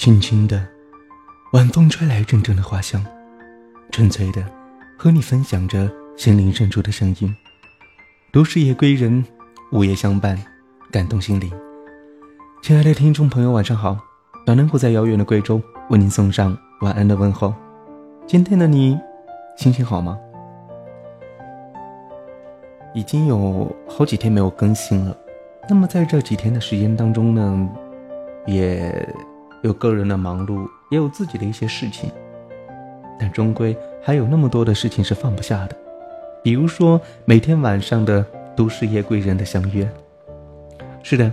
轻轻的，晚风吹来阵阵的花香，纯粹的和你分享着心灵深处的声音。都市夜归人，午夜相伴，感动心灵。亲爱的听众朋友，晚上好！暖能不在遥远的贵州为您送上晚安的问候。今天的你，心情好吗？已经有好几天没有更新了。那么在这几天的时间当中呢，也有个人的忙碌，也有自己的一些事情，但终归还有那么多的事情是放不下的。比如说每天晚上的都市夜归人的相约。是的，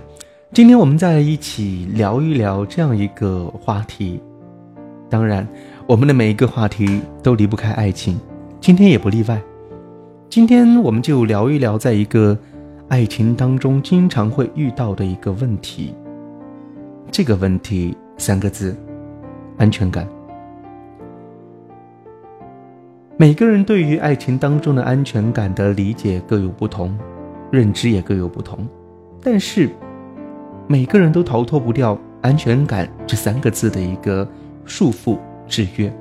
今天我们再一起聊一聊这样一个话题。当然，我们的每一个话题都离不开爱情，今天也不例外。今天我们就聊一聊，在一个爱情当中经常会遇到的一个问题。这个问题三个字：安全感。每个人对于爱情当中的安全感的理解各有不同，认知也各有不同，但是每个人都逃脱不掉安全感这三个字的一个束缚制约。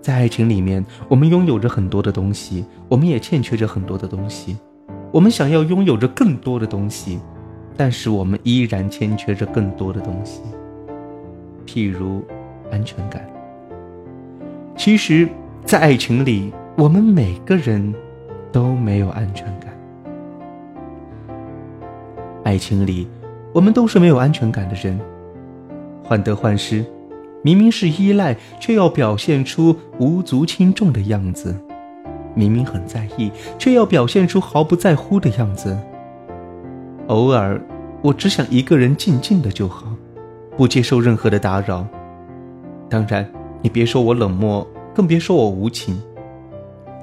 在爱情里面，我们拥有着很多的东西，我们也欠缺着很多的东西，我们想要拥有着更多的东西，但是我们依然欠缺着更多的东西，譬如安全感。其实。在爱情里，我们每个人都没有安全感。爱情里，我们都是没有安全感的人，患得患失，明明是依赖，却要表现出无足轻重的样子；明明很在意，却要表现出毫不在乎的样子。偶尔，我只想一个人静静的就好，不接受任何的打扰。当然，你别说我冷漠。更别说我无情，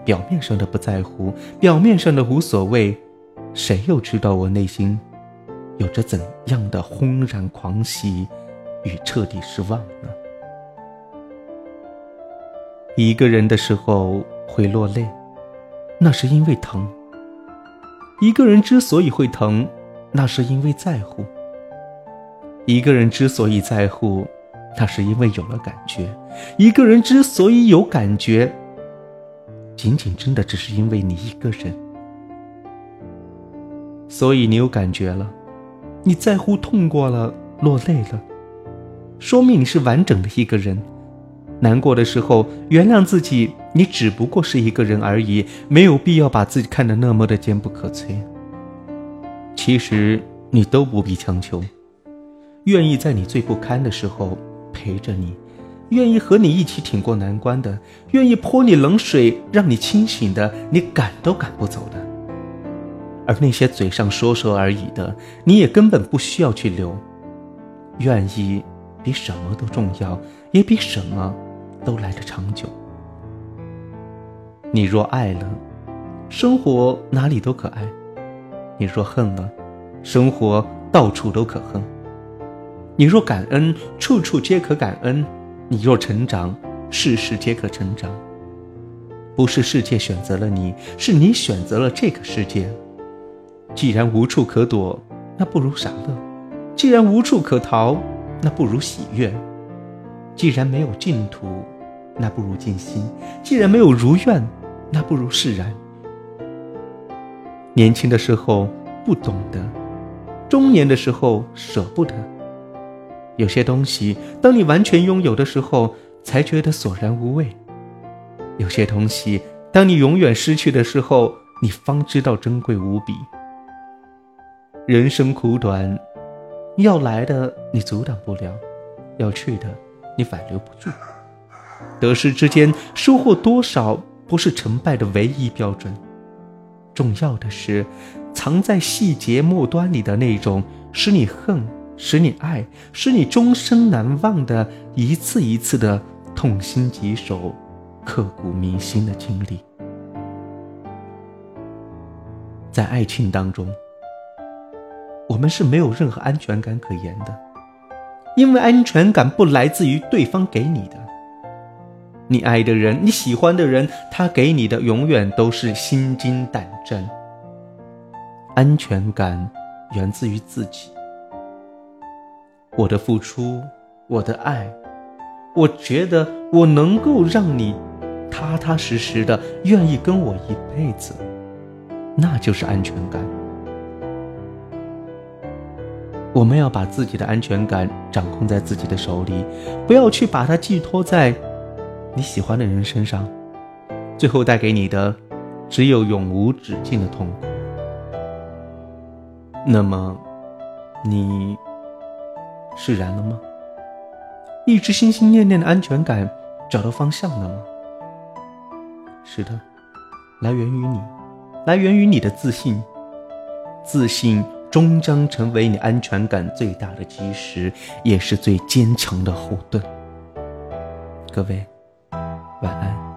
表面上的不在乎，表面上的无所谓，谁又知道我内心有着怎样的轰然狂喜与彻底失望呢？一个人的时候会落泪，那是因为疼；一个人之所以会疼，那是因为在乎；一个人之所以在乎。那是因为有了感觉，一个人之所以有感觉，仅仅真的只是因为你一个人。所以你有感觉了，你在乎痛过了，落泪了，说明你是完整的一个人。难过的时候，原谅自己，你只不过是一个人而已，没有必要把自己看得那么的坚不可摧。其实你都不必强求，愿意在你最不堪的时候。陪着你，愿意和你一起挺过难关的，愿意泼你冷水让你清醒的，你赶都赶不走的。而那些嘴上说说而已的，你也根本不需要去留。愿意比什么都重要，也比什么都来得长久。你若爱了，生活哪里都可爱；你若恨了，生活到处都可恨。你若感恩，处处皆可感恩；你若成长，事事皆可成长。不是世界选择了你，是你选择了这个世界。既然无处可躲，那不如傻乐；既然无处可逃，那不如喜悦；既然没有净土，那不如静心；既然没有如愿，那不如释然。年轻的时候不懂得，中年的时候舍不得。有些东西，当你完全拥有的时候，才觉得索然无味；有些东西，当你永远失去的时候，你方知道珍贵无比。人生苦短，要来的你阻挡不了，要去的你挽留不住。得失之间，收获多少不是成败的唯一标准，重要的是藏在细节末端里的那种使你恨。使你爱，使你终生难忘的一次一次的痛心疾首、刻骨铭心的经历，在爱情当中，我们是没有任何安全感可言的，因为安全感不来自于对方给你的。你爱的人，你喜欢的人，他给你的永远都是心惊胆战。安全感源自于自己。我的付出，我的爱，我觉得我能够让你踏踏实实的愿意跟我一辈子，那就是安全感。我们要把自己的安全感掌控在自己的手里，不要去把它寄托在你喜欢的人身上，最后带给你的只有永无止境的痛苦。那么，你释然了吗？一直心心念念的安全感找到方向了吗？是的，来源于你，来源于你的自信，自信。终将成为你安全感最大的基石，也是最坚强的后盾。各位，晚安。